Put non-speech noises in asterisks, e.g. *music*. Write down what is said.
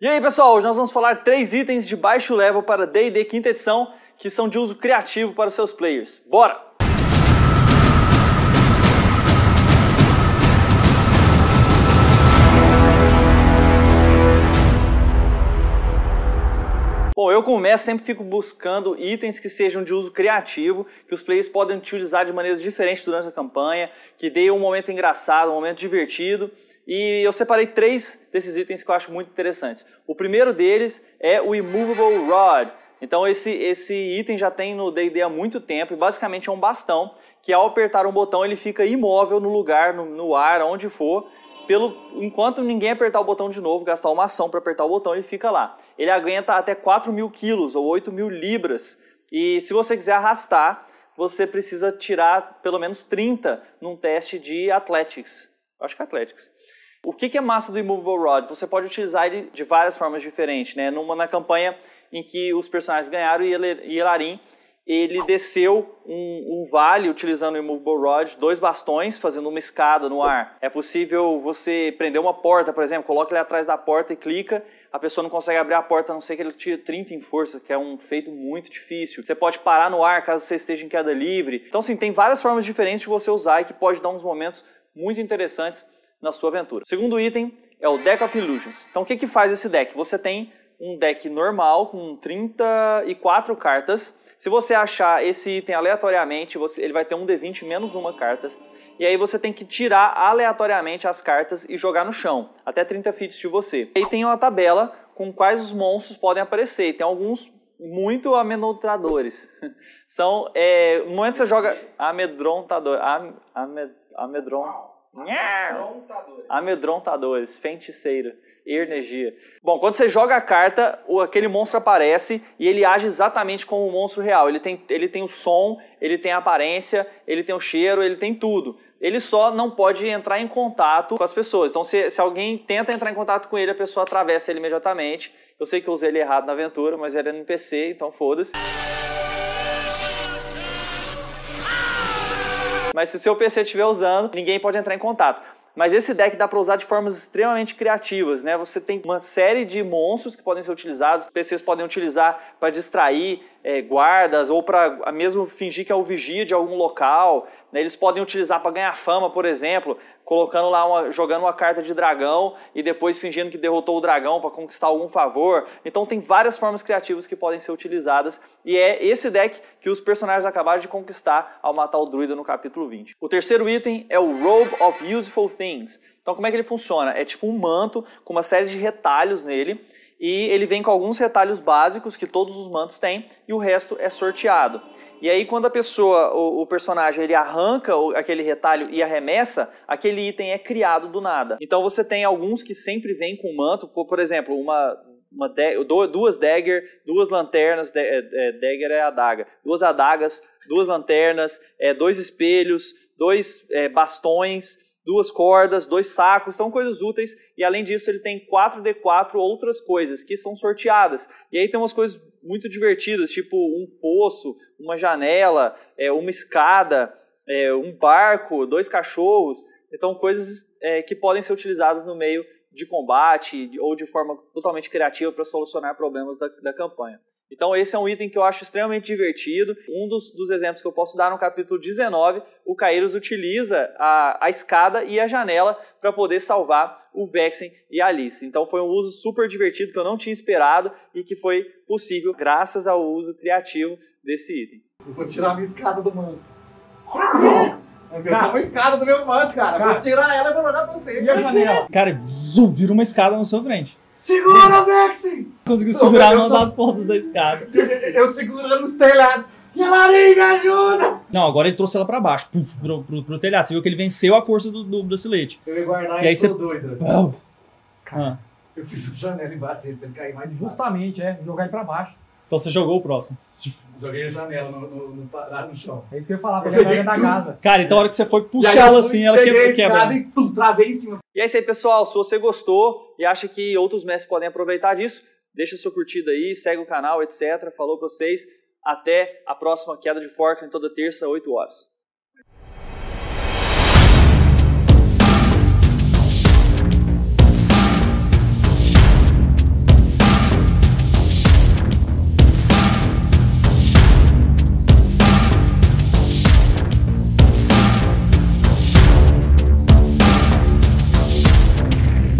E aí pessoal, hoje nós vamos falar três itens de baixo level para D&D quinta edição que são de uso criativo para os seus players. Bora! Bom, eu mestre sempre fico buscando itens que sejam de uso criativo, que os players podem utilizar de maneiras diferentes durante a campanha, que dê um momento engraçado, um momento divertido. E eu separei três desses itens que eu acho muito interessantes. O primeiro deles é o Immovable Rod. Então esse, esse item já tem no D&D há muito tempo e basicamente é um bastão que ao apertar um botão ele fica imóvel no lugar, no, no ar, onde for, pelo, enquanto ninguém apertar o botão de novo, gastar uma ação para apertar o botão, ele fica lá. Ele aguenta até 4 mil quilos ou 8 mil libras. E se você quiser arrastar, você precisa tirar pelo menos 30 num teste de Athletics. Acho que é Athletics. O que é massa do Immovable Rod? Você pode utilizar ele de várias formas diferentes. Né? Numa, na campanha em que os personagens ganharam e Elarim, ele desceu um, um, vale utilizando o Immovable Rod, dois bastões, fazendo uma escada no ar. É possível você prender uma porta, por exemplo, coloca ele atrás da porta e clica, a pessoa não consegue abrir a porta a não ser que ele tire 30 em força, que é um feito muito difícil. Você pode parar no ar caso você esteja em queda livre. Então, sim, tem várias formas diferentes de você usar e que pode dar uns momentos muito interessantes na sua aventura. Segundo item é o Deck of Illusions. Então, o que, que faz esse deck? Você tem um deck normal com 34 cartas. Se você achar esse item aleatoriamente, você, ele vai ter um D20 menos uma cartas. E aí você tem que tirar aleatoriamente as cartas e jogar no chão, até 30 feet de você. E aí tem uma tabela com quais os monstros podem aparecer. E tem alguns muito amedrontadores. *laughs* São, é, no momento que você joga amedrontador, am, amed, amedrontadores. amedrontadores, feiticeiro energia. Bom, quando você joga a carta, aquele monstro aparece e ele age exatamente como um monstro real. Ele tem, ele tem o som, ele tem a aparência, ele tem o cheiro, ele tem tudo. Ele só não pode entrar em contato com as pessoas. Então, se, se alguém tenta entrar em contato com ele, a pessoa atravessa ele imediatamente. Eu sei que eu usei ele errado na aventura, mas era NPC, então foda-se. Mas se o seu PC estiver usando, ninguém pode entrar em contato. Mas esse deck dá para usar de formas extremamente criativas, né? Você tem uma série de monstros que podem ser utilizados, PCs podem utilizar para distrair é, guardas ou para mesmo fingir que é o vigia de algum local. Né? Eles podem utilizar para ganhar fama, por exemplo, colocando lá uma, jogando uma carta de dragão e depois fingindo que derrotou o dragão para conquistar algum favor. Então tem várias formas criativas que podem ser utilizadas e é esse deck que os personagens acabaram de conquistar ao matar o druida no capítulo 20. O terceiro item é o Robe of Useful Things. Então como é que ele funciona? É tipo um manto com uma série de retalhos nele e ele vem com alguns retalhos básicos que todos os mantos têm e o resto é sorteado. E aí quando a pessoa, o, o personagem, ele arranca aquele retalho e arremessa, aquele item é criado do nada. Então você tem alguns que sempre vêm com manto, por exemplo, uma uma duas dagger, duas lanternas, é, é, dagger é adaga, duas adagas, duas lanternas, é, dois espelhos, dois é, bastões, duas cordas, dois sacos, são coisas úteis. E além disso, ele tem 4D4 outras coisas que são sorteadas. E aí tem umas coisas muito divertidas, tipo um fosso, uma janela, é, uma escada, é, um barco, dois cachorros. Então, coisas é, que podem ser utilizadas no meio de combate ou de forma totalmente criativa para solucionar problemas da, da campanha. Então, esse é um item que eu acho extremamente divertido. Um dos, dos exemplos que eu posso dar no capítulo 19, o Kairos utiliza a, a escada e a janela para poder salvar o Vexen e a Alice. Então, foi um uso super divertido que eu não tinha esperado e que foi possível graças ao uso criativo desse item. Eu vou tirar a minha escada do manto. *laughs* Cara, uma escada do meu manto, cara. cara. Vou tirar ela e vou jogar pra você. E a janela? Cara, vira uma escada na sua frente. Segura, Vexen! Conseguiu segurar uma das pontas da escada. *laughs* Eu segurando os telhados. Yamarim, me ajuda! Não, agora ele trouxe ela pra baixo, puf, pro, pro, pro, telhado. Você viu que ele venceu a força do, do bracelete. Eu ia guardar e aí você... doido. Ah. Eu fiz uma janela embaixo dele pra ele cair mais Justamente, é. Jogar ele pra baixo. Então você jogou o próximo. Joguei a janela no, no, no, lá no chão. É isso que eu ia falar, pra ele da casa. Cara, então a hora que você foi puxar ela assim, ela quebra. quebra. E pum, travei em cima. E é isso aí, pessoal. Se você gostou e acha que outros mestres podem aproveitar disso, deixa sua curtida aí, segue o canal, etc. Falou pra vocês. Até a próxima queda de Forkland toda terça, 8 horas.